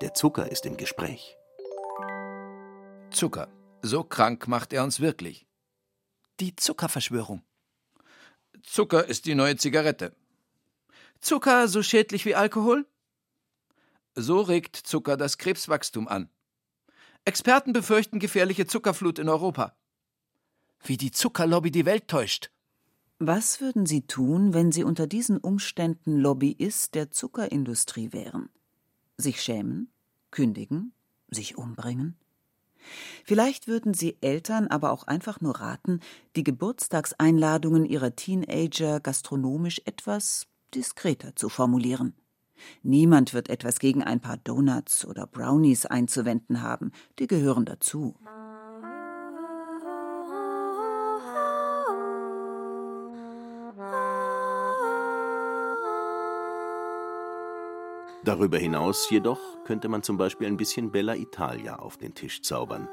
Der Zucker ist im Gespräch. Zucker. So krank macht er uns wirklich. Die Zuckerverschwörung. Zucker ist die neue Zigarette. Zucker so schädlich wie Alkohol? So regt Zucker das Krebswachstum an. Experten befürchten gefährliche Zuckerflut in Europa. Wie die Zuckerlobby die Welt täuscht. Was würden Sie tun, wenn Sie unter diesen Umständen Lobbyist der Zuckerindustrie wären? Sich schämen? Kündigen? Sich umbringen? Vielleicht würden Sie Eltern aber auch einfach nur raten, die Geburtstagseinladungen ihrer Teenager gastronomisch etwas diskreter zu formulieren. Niemand wird etwas gegen ein paar Donuts oder Brownies einzuwenden haben, die gehören dazu. Darüber hinaus jedoch könnte man zum Beispiel ein bisschen Bella Italia auf den Tisch zaubern.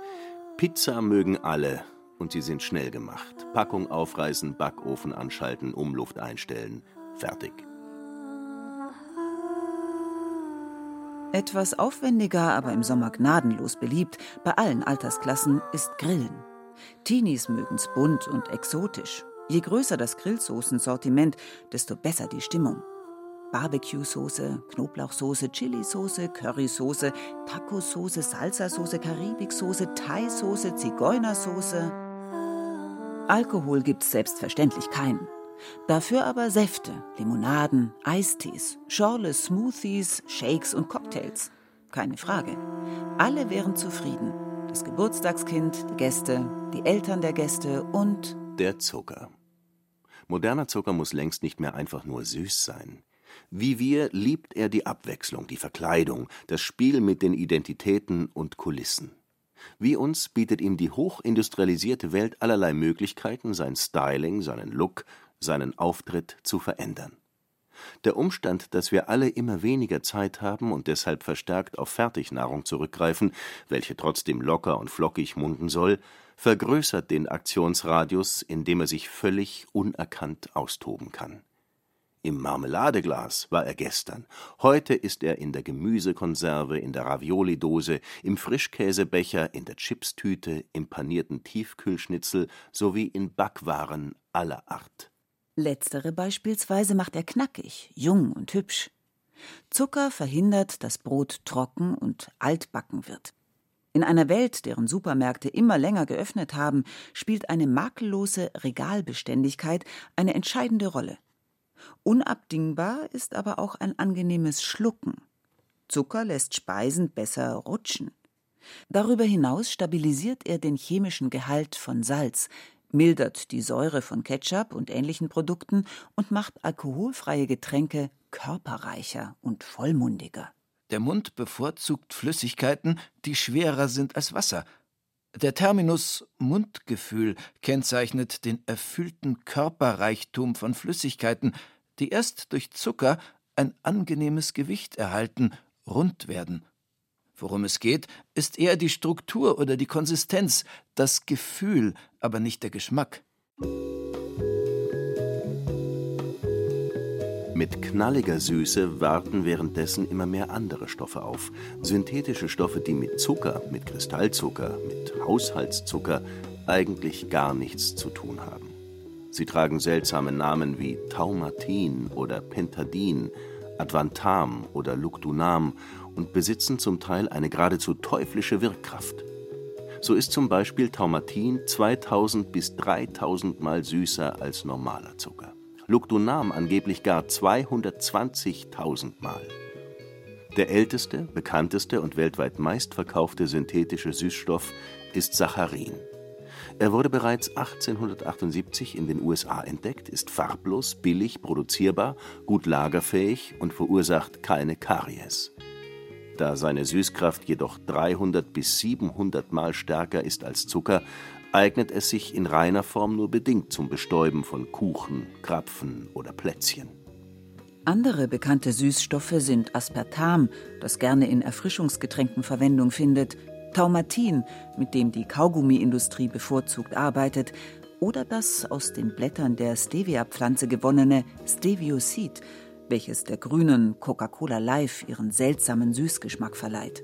Pizza mögen alle und sie sind schnell gemacht. Packung aufreißen, Backofen anschalten, Umluft einstellen. Fertig. Etwas aufwendiger, aber im Sommer gnadenlos beliebt, bei allen Altersklassen, ist Grillen. Teenies mögen's bunt und exotisch. Je größer das Grillsoßensortiment, desto besser die Stimmung. Barbecue-Soße, Knoblauchsoße, Chili-Soße, Currysoße, Taco-Soße, Salsa-Soße, Karibik-Soße, Thai-Soße, Zigeunersoße. Alkohol gibt's selbstverständlich keinen. Dafür aber Säfte, Limonaden, Eistees, Schorle, Smoothies, Shakes und Cocktails. Keine Frage. Alle wären zufrieden. Das Geburtstagskind, die Gäste, die Eltern der Gäste und der Zucker. Moderner Zucker muss längst nicht mehr einfach nur süß sein. Wie wir liebt er die Abwechslung, die Verkleidung, das Spiel mit den Identitäten und Kulissen. Wie uns bietet ihm die hochindustrialisierte Welt allerlei Möglichkeiten, sein Styling, seinen Look, seinen Auftritt zu verändern. Der Umstand, dass wir alle immer weniger Zeit haben und deshalb verstärkt auf Fertignahrung zurückgreifen, welche trotzdem locker und flockig munden soll, vergrößert den Aktionsradius, in dem er sich völlig unerkannt austoben kann. Im Marmeladeglas war er gestern. Heute ist er in der Gemüsekonserve, in der Raviolidose, im Frischkäsebecher, in der Chipstüte, im panierten Tiefkühlschnitzel sowie in Backwaren aller Art. Letztere beispielsweise macht er knackig, jung und hübsch. Zucker verhindert, dass Brot trocken und altbacken wird. In einer Welt, deren Supermärkte immer länger geöffnet haben, spielt eine makellose Regalbeständigkeit eine entscheidende Rolle. Unabdingbar ist aber auch ein angenehmes Schlucken. Zucker lässt Speisen besser rutschen. Darüber hinaus stabilisiert er den chemischen Gehalt von Salz, mildert die Säure von Ketchup und ähnlichen Produkten und macht alkoholfreie Getränke körperreicher und vollmundiger. Der Mund bevorzugt Flüssigkeiten, die schwerer sind als Wasser. Der Terminus Mundgefühl kennzeichnet den erfüllten Körperreichtum von Flüssigkeiten, die erst durch Zucker ein angenehmes Gewicht erhalten, rund werden. Worum es geht, ist eher die Struktur oder die Konsistenz, das Gefühl, aber nicht der Geschmack. Mit knalliger Süße warten währenddessen immer mehr andere Stoffe auf. Synthetische Stoffe, die mit Zucker, mit Kristallzucker, mit Haushaltszucker eigentlich gar nichts zu tun haben. Sie tragen seltsame Namen wie Taumatin oder Pentadin, Advantam oder Luctunam und besitzen zum Teil eine geradezu teuflische Wirkkraft. So ist zum Beispiel Taumatin 2000 bis 3000 Mal süßer als normaler Zucker. Luctunam angeblich gar 220.000 Mal. Der älteste, bekannteste und weltweit meistverkaufte synthetische Süßstoff ist Saccharin. Er wurde bereits 1878 in den USA entdeckt, ist farblos, billig produzierbar, gut lagerfähig und verursacht keine Karies. Da seine Süßkraft jedoch 300 bis 700 Mal stärker ist als Zucker, eignet es sich in reiner Form nur bedingt zum Bestäuben von Kuchen, Krapfen oder Plätzchen. Andere bekannte Süßstoffe sind Aspartam, das gerne in Erfrischungsgetränken Verwendung findet, Taumatin, mit dem die Kaugummiindustrie bevorzugt arbeitet, oder das aus den Blättern der Stevia-Pflanze gewonnene Steviosid, welches der grünen Coca-Cola Live ihren seltsamen Süßgeschmack verleiht.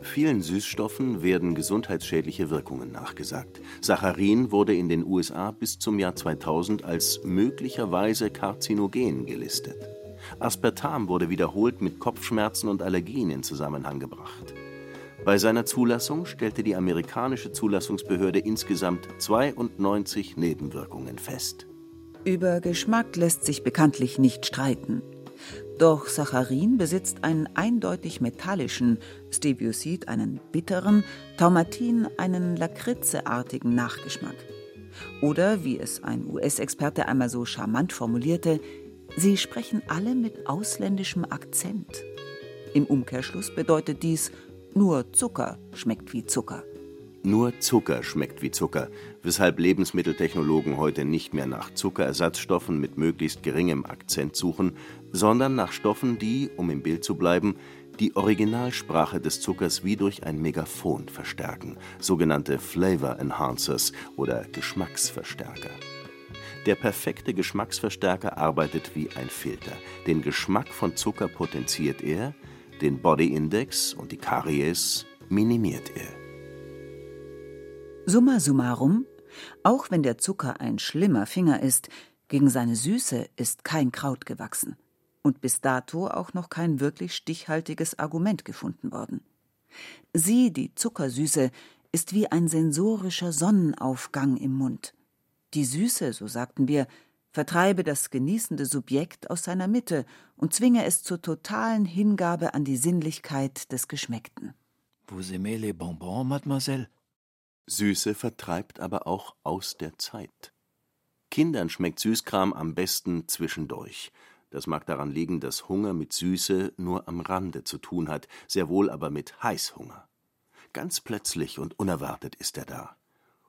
Vielen Süßstoffen werden gesundheitsschädliche Wirkungen nachgesagt. Saccharin wurde in den USA bis zum Jahr 2000 als möglicherweise karzinogen gelistet. Aspartam wurde wiederholt mit Kopfschmerzen und Allergien in Zusammenhang gebracht. Bei seiner Zulassung stellte die amerikanische Zulassungsbehörde insgesamt 92 Nebenwirkungen fest. Über Geschmack lässt sich bekanntlich nicht streiten. Doch Saccharin besitzt einen eindeutig metallischen, Steviosid einen bitteren, Taumatin einen lakritzeartigen Nachgeschmack. Oder, wie es ein US-Experte einmal so charmant formulierte, sie sprechen alle mit ausländischem Akzent. Im Umkehrschluss bedeutet dies nur Zucker schmeckt wie Zucker. Nur Zucker schmeckt wie Zucker, weshalb Lebensmitteltechnologen heute nicht mehr nach Zuckerersatzstoffen mit möglichst geringem Akzent suchen, sondern nach Stoffen, die, um im Bild zu bleiben, die Originalsprache des Zuckers wie durch ein Megafon verstärken, sogenannte Flavor Enhancers oder Geschmacksverstärker. Der perfekte Geschmacksverstärker arbeitet wie ein Filter. Den Geschmack von Zucker potenziert er, den Body Index und die Karies minimiert er. Summa summarum, auch wenn der Zucker ein schlimmer Finger ist, gegen seine Süße ist kein Kraut gewachsen und bis dato auch noch kein wirklich stichhaltiges Argument gefunden worden. Sie, die Zuckersüße, ist wie ein sensorischer Sonnenaufgang im Mund. Die Süße, so sagten wir, vertreibe das genießende Subjekt aus seiner Mitte und zwinge es zur totalen Hingabe an die Sinnlichkeit des Geschmeckten. Vous aimez les bonbons, mademoiselle? Süße vertreibt aber auch aus der Zeit. Kindern schmeckt Süßkram am besten zwischendurch. Das mag daran liegen, dass Hunger mit Süße nur am Rande zu tun hat, sehr wohl aber mit Heißhunger. Ganz plötzlich und unerwartet ist er da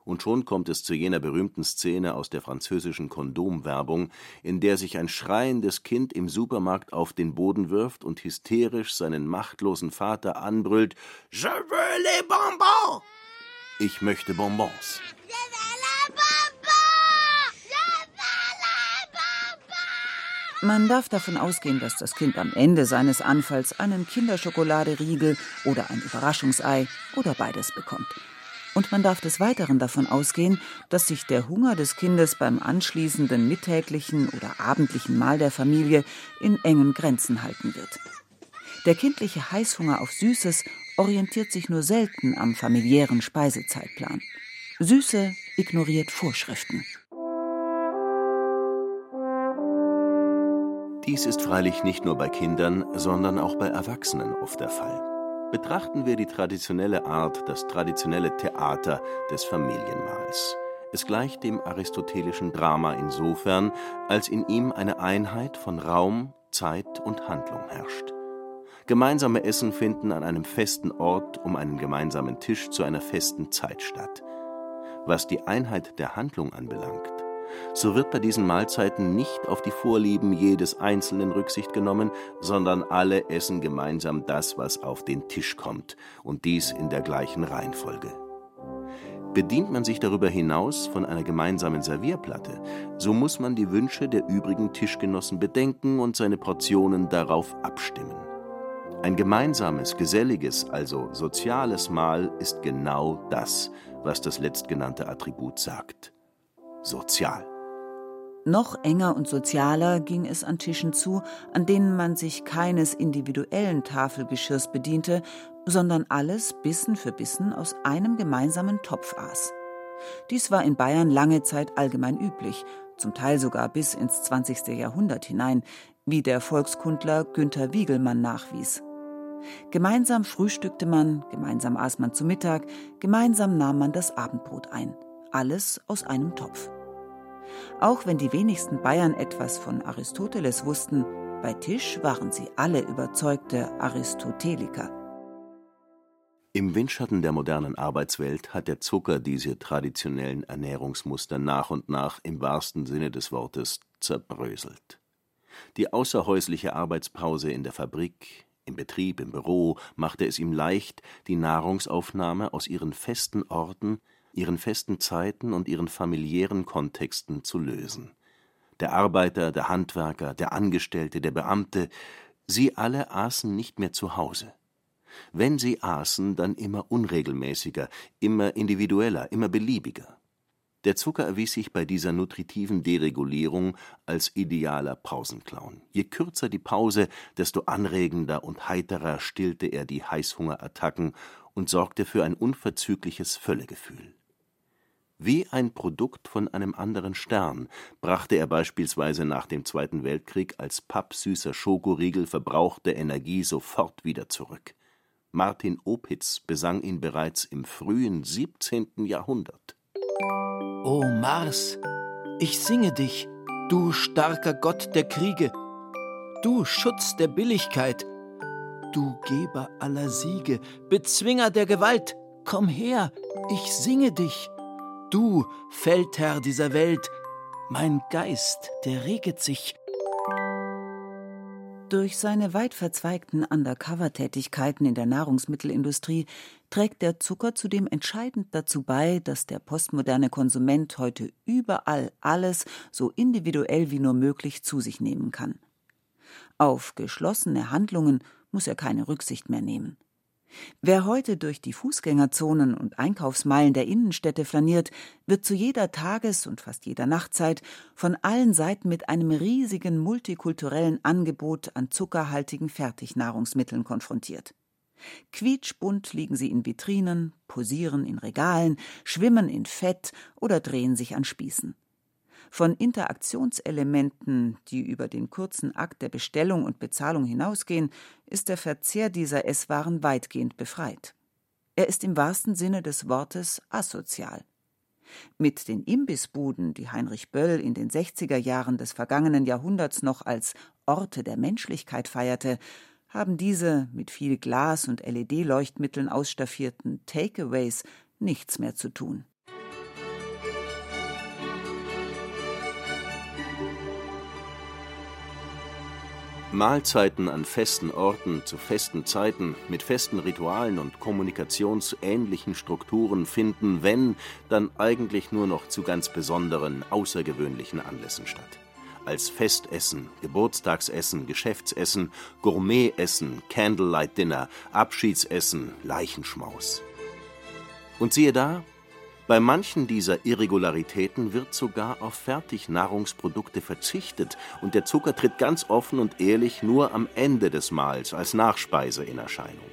und schon kommt es zu jener berühmten Szene aus der französischen Kondomwerbung, in der sich ein schreiendes Kind im Supermarkt auf den Boden wirft und hysterisch seinen machtlosen Vater anbrüllt: Je veux les bonbons! Ich möchte Bonbons. Man darf davon ausgehen, dass das Kind am Ende seines Anfalls einen Kinderschokoladeriegel oder ein Überraschungsei oder beides bekommt. Und man darf des Weiteren davon ausgehen, dass sich der Hunger des Kindes beim anschließenden mittäglichen oder abendlichen Mahl der Familie in engen Grenzen halten wird. Der kindliche Heißhunger auf Süßes orientiert sich nur selten am familiären Speisezeitplan. Süße ignoriert Vorschriften. Dies ist freilich nicht nur bei Kindern, sondern auch bei Erwachsenen oft der Fall. Betrachten wir die traditionelle Art, das traditionelle Theater des Familienmahls. Es gleicht dem aristotelischen Drama insofern, als in ihm eine Einheit von Raum, Zeit und Handlung herrscht. Gemeinsame Essen finden an einem festen Ort um einen gemeinsamen Tisch zu einer festen Zeit statt. Was die Einheit der Handlung anbelangt, so wird bei diesen Mahlzeiten nicht auf die Vorlieben jedes Einzelnen Rücksicht genommen, sondern alle essen gemeinsam das, was auf den Tisch kommt, und dies in der gleichen Reihenfolge. Bedient man sich darüber hinaus von einer gemeinsamen Servierplatte, so muss man die Wünsche der übrigen Tischgenossen bedenken und seine Portionen darauf abstimmen. Ein gemeinsames, geselliges, also soziales Mahl ist genau das, was das letztgenannte Attribut sagt sozial. Noch enger und sozialer ging es an Tischen zu, an denen man sich keines individuellen Tafelgeschirrs bediente, sondern alles Bissen für Bissen aus einem gemeinsamen Topf aß. Dies war in Bayern lange Zeit allgemein üblich, zum Teil sogar bis ins 20. Jahrhundert hinein, wie der Volkskundler Günther Wiegelmann nachwies. Gemeinsam frühstückte man, gemeinsam aß man zu Mittag, gemeinsam nahm man das Abendbrot ein alles aus einem Topf. Auch wenn die wenigsten Bayern etwas von Aristoteles wussten, bei Tisch waren sie alle überzeugte Aristoteliker. Im Windschatten der modernen Arbeitswelt hat der Zucker diese traditionellen Ernährungsmuster nach und nach im wahrsten Sinne des Wortes zerbröselt. Die außerhäusliche Arbeitspause in der Fabrik, im Betrieb, im Büro machte es ihm leicht, die Nahrungsaufnahme aus ihren festen Orten ihren festen Zeiten und ihren familiären Kontexten zu lösen. Der Arbeiter, der Handwerker, der Angestellte, der Beamte, sie alle aßen nicht mehr zu Hause. Wenn sie aßen, dann immer unregelmäßiger, immer individueller, immer beliebiger. Der Zucker erwies sich bei dieser nutritiven Deregulierung als idealer Pausenclown. Je kürzer die Pause, desto anregender und heiterer stillte er die Heißhungerattacken und sorgte für ein unverzügliches Völlegefühl. Wie ein Produkt von einem anderen Stern brachte er beispielsweise nach dem Zweiten Weltkrieg als pappsüßer Schokoriegel verbrauchte Energie sofort wieder zurück. Martin Opitz besang ihn bereits im frühen 17. Jahrhundert. O Mars, ich singe dich, du starker Gott der Kriege, du Schutz der Billigkeit, du Geber aller Siege, Bezwinger der Gewalt, komm her, ich singe dich du, Feldherr dieser Welt, mein Geist, der reget sich. Durch seine weit verzweigten Undercover-Tätigkeiten in der Nahrungsmittelindustrie trägt der Zucker zudem entscheidend dazu bei, dass der postmoderne Konsument heute überall alles so individuell wie nur möglich zu sich nehmen kann. Auf geschlossene Handlungen muss er keine Rücksicht mehr nehmen. Wer heute durch die Fußgängerzonen und Einkaufsmeilen der Innenstädte flaniert, wird zu jeder Tages- und fast jeder Nachtzeit von allen Seiten mit einem riesigen multikulturellen Angebot an zuckerhaltigen Fertignahrungsmitteln konfrontiert. Quietschbunt liegen sie in Vitrinen, posieren in Regalen, schwimmen in Fett oder drehen sich an Spießen. Von Interaktionselementen, die über den kurzen Akt der Bestellung und Bezahlung hinausgehen, ist der Verzehr dieser Esswaren weitgehend befreit. Er ist im wahrsten Sinne des Wortes asozial. Mit den Imbissbuden, die Heinrich Böll in den 60er Jahren des vergangenen Jahrhunderts noch als Orte der Menschlichkeit feierte, haben diese mit viel Glas und LED-Leuchtmitteln ausstaffierten Takeaways nichts mehr zu tun. Mahlzeiten an festen Orten zu festen Zeiten mit festen Ritualen und kommunikationsähnlichen Strukturen finden, wenn, dann eigentlich nur noch zu ganz besonderen, außergewöhnlichen Anlässen statt. als Festessen, Geburtstagsessen, Geschäftsessen, Gourmetessen, Candlelight Dinner, Abschiedsessen, Leichenschmaus. Und siehe da, bei manchen dieser Irregularitäten wird sogar auf Fertignahrungsprodukte verzichtet und der Zucker tritt ganz offen und ehrlich nur am Ende des Mahls als Nachspeise in Erscheinung.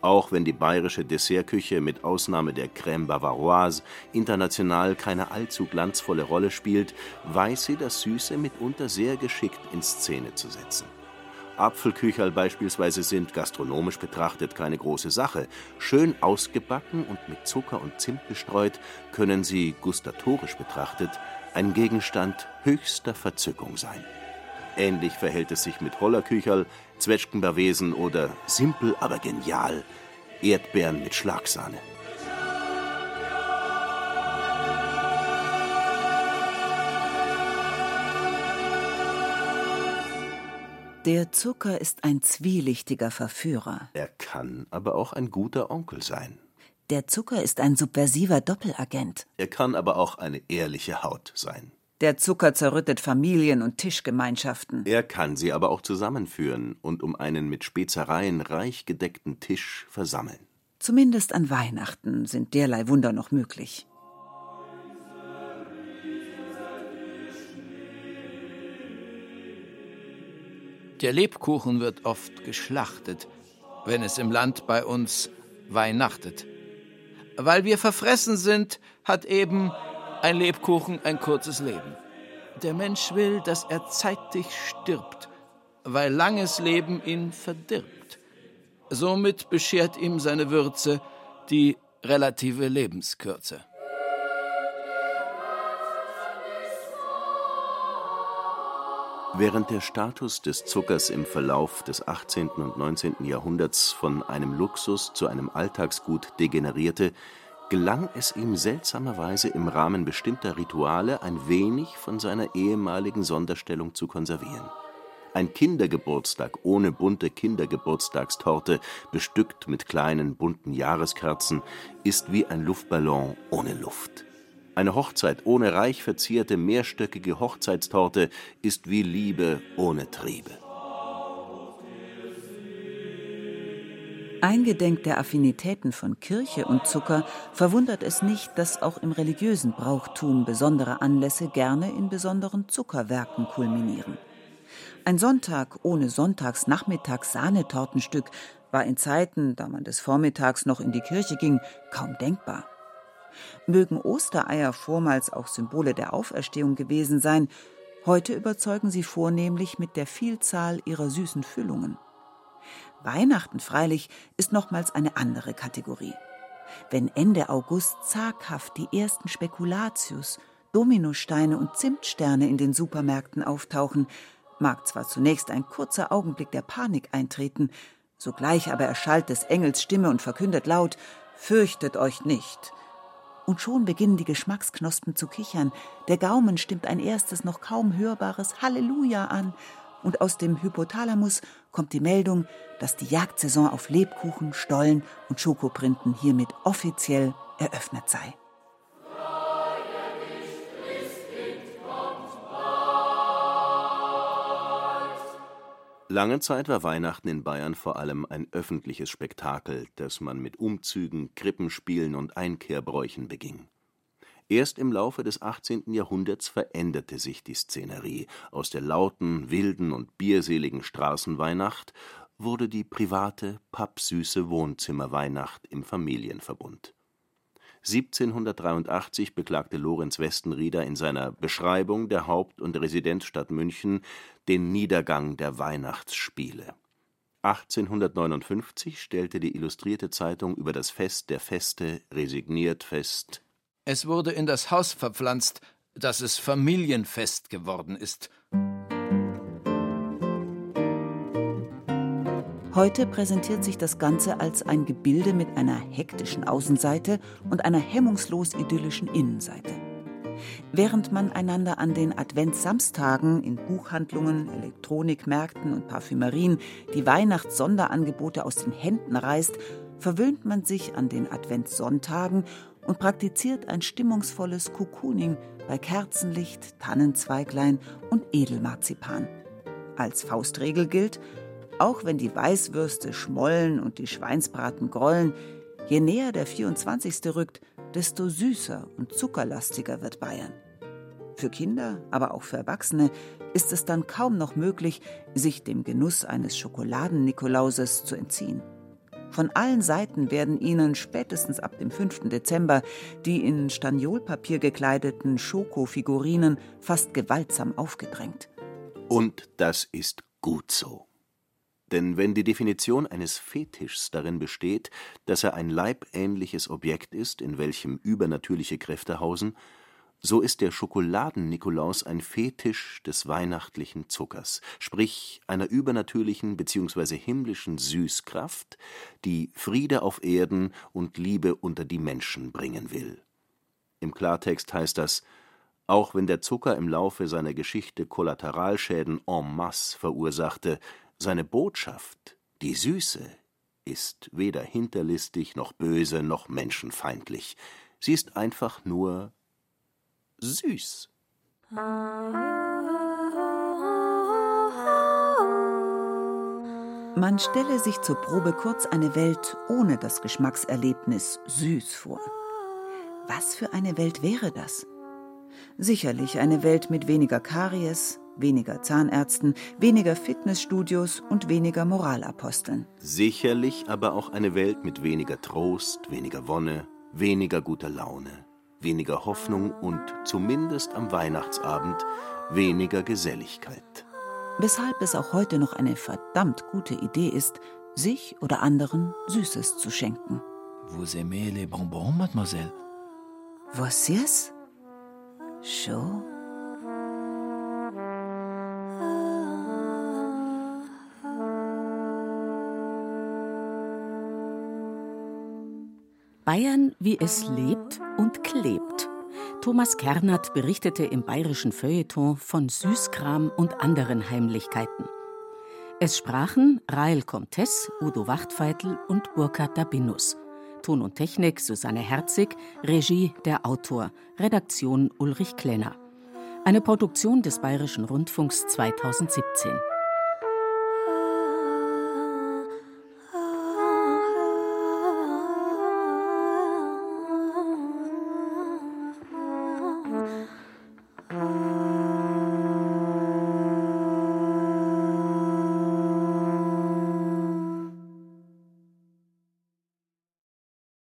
Auch wenn die bayerische Dessertküche mit Ausnahme der Crème Bavaroise international keine allzu glanzvolle Rolle spielt, weiß sie das Süße mitunter sehr geschickt in Szene zu setzen. Apfelkücherl beispielsweise sind gastronomisch betrachtet keine große Sache. Schön ausgebacken und mit Zucker und Zimt bestreut, können sie gustatorisch betrachtet ein Gegenstand höchster Verzückung sein. Ähnlich verhält es sich mit Hollerkücherl, Zwetschgenbavesen oder simpel, aber genial Erdbeeren mit Schlagsahne. Der Zucker ist ein zwielichtiger Verführer. Er kann aber auch ein guter Onkel sein. Der Zucker ist ein subversiver Doppelagent. Er kann aber auch eine ehrliche Haut sein. Der Zucker zerrüttet Familien und Tischgemeinschaften. Er kann sie aber auch zusammenführen und um einen mit Spezereien reich gedeckten Tisch versammeln. Zumindest an Weihnachten sind derlei Wunder noch möglich. Der Lebkuchen wird oft geschlachtet, wenn es im Land bei uns weihnachtet. Weil wir verfressen sind, hat eben ein Lebkuchen ein kurzes Leben. Der Mensch will, dass er zeitig stirbt, weil langes Leben ihn verdirbt. Somit beschert ihm seine Würze die relative Lebenskürze. Während der Status des Zuckers im Verlauf des 18. und 19. Jahrhunderts von einem Luxus zu einem Alltagsgut degenerierte, gelang es ihm seltsamerweise im Rahmen bestimmter Rituale ein wenig von seiner ehemaligen Sonderstellung zu konservieren. Ein Kindergeburtstag ohne bunte Kindergeburtstagstorte, bestückt mit kleinen bunten Jahreskerzen, ist wie ein Luftballon ohne Luft. Eine Hochzeit ohne reich verzierte mehrstöckige Hochzeitstorte ist wie Liebe ohne Triebe. Eingedenk der Affinitäten von Kirche und Zucker verwundert es nicht, dass auch im religiösen Brauchtum besondere Anlässe gerne in besonderen Zuckerwerken kulminieren. Ein Sonntag ohne Sonntagsnachmittags-Sahnetortenstück war in Zeiten, da man des Vormittags noch in die Kirche ging, kaum denkbar. Mögen Ostereier vormals auch Symbole der Auferstehung gewesen sein, heute überzeugen sie vornehmlich mit der Vielzahl ihrer süßen Füllungen. Weihnachten freilich ist nochmals eine andere Kategorie. Wenn Ende August zaghaft die ersten Spekulatius, Dominosteine und Zimtsterne in den Supermärkten auftauchen, mag zwar zunächst ein kurzer Augenblick der Panik eintreten, sogleich aber erschallt des Engels Stimme und verkündet laut Fürchtet euch nicht. Und schon beginnen die Geschmacksknospen zu kichern, der Gaumen stimmt ein erstes noch kaum hörbares Halleluja an, und aus dem Hypothalamus kommt die Meldung, dass die Jagdsaison auf Lebkuchen, Stollen und Schokoprinten hiermit offiziell eröffnet sei. Lange Zeit war Weihnachten in Bayern vor allem ein öffentliches Spektakel, das man mit Umzügen, Krippenspielen und Einkehrbräuchen beging. Erst im Laufe des 18. Jahrhunderts veränderte sich die Szenerie. Aus der lauten, wilden und bierseligen Straßenweihnacht wurde die private, pappsüße Wohnzimmerweihnacht im Familienverbund. 1783 beklagte Lorenz Westenrieder in seiner Beschreibung der Haupt und Residenzstadt München den Niedergang der Weihnachtsspiele. 1859 stellte die Illustrierte Zeitung über das Fest der Feste resigniert fest es wurde in das Haus verpflanzt, dass es Familienfest geworden ist. Heute präsentiert sich das Ganze als ein Gebilde mit einer hektischen Außenseite und einer hemmungslos idyllischen Innenseite. Während man einander an den Adventssamstagen in Buchhandlungen, Elektronikmärkten und Parfümerien die Weihnachtssonderangebote aus den Händen reißt, verwöhnt man sich an den Adventssonntagen und praktiziert ein stimmungsvolles Cocooning bei Kerzenlicht, Tannenzweiglein und Edelmarzipan. Als Faustregel gilt, auch wenn die Weißwürste schmollen und die Schweinsbraten grollen, je näher der 24. rückt, desto süßer und zuckerlastiger wird Bayern. Für Kinder, aber auch für Erwachsene ist es dann kaum noch möglich, sich dem Genuss eines Schokoladen-Nikolauses zu entziehen. Von allen Seiten werden ihnen spätestens ab dem 5. Dezember die in Staniolpapier gekleideten Schokofigurinen fast gewaltsam aufgedrängt. Und das ist gut so. Denn wenn die Definition eines Fetischs darin besteht, dass er ein leibähnliches Objekt ist, in welchem übernatürliche Kräfte hausen, so ist der Schokoladen-Nikolaus ein Fetisch des weihnachtlichen Zuckers, sprich einer übernatürlichen bzw. himmlischen Süßkraft, die Friede auf Erden und Liebe unter die Menschen bringen will. Im Klartext heißt das, auch wenn der Zucker im Laufe seiner Geschichte Kollateralschäden en masse verursachte, seine Botschaft, die Süße, ist weder hinterlistig noch böse noch menschenfeindlich. Sie ist einfach nur süß. Man stelle sich zur Probe kurz eine Welt ohne das Geschmackserlebnis süß vor. Was für eine Welt wäre das? Sicherlich eine Welt mit weniger Karies, weniger Zahnärzten, weniger Fitnessstudios und weniger Moralaposteln. Sicherlich aber auch eine Welt mit weniger Trost, weniger Wonne, weniger guter Laune weniger Hoffnung und zumindest am Weihnachtsabend weniger Geselligkeit. Weshalb es auch heute noch eine verdammt gute Idee ist, sich oder anderen Süßes zu schenken. Vous aimez les bonbons, mademoiselle? Vocês? Chaud? Bayern, wie es lebt und klebt. Thomas Kernert berichtete im bayerischen Feuilleton von Süßkram und anderen Heimlichkeiten. Es sprachen Rael Comtes, Udo Wachtfeitel und Burkhard Dabinus. Ton und Technik Susanne Herzig, Regie der Autor, Redaktion Ulrich Klenner. Eine Produktion des Bayerischen Rundfunks 2017.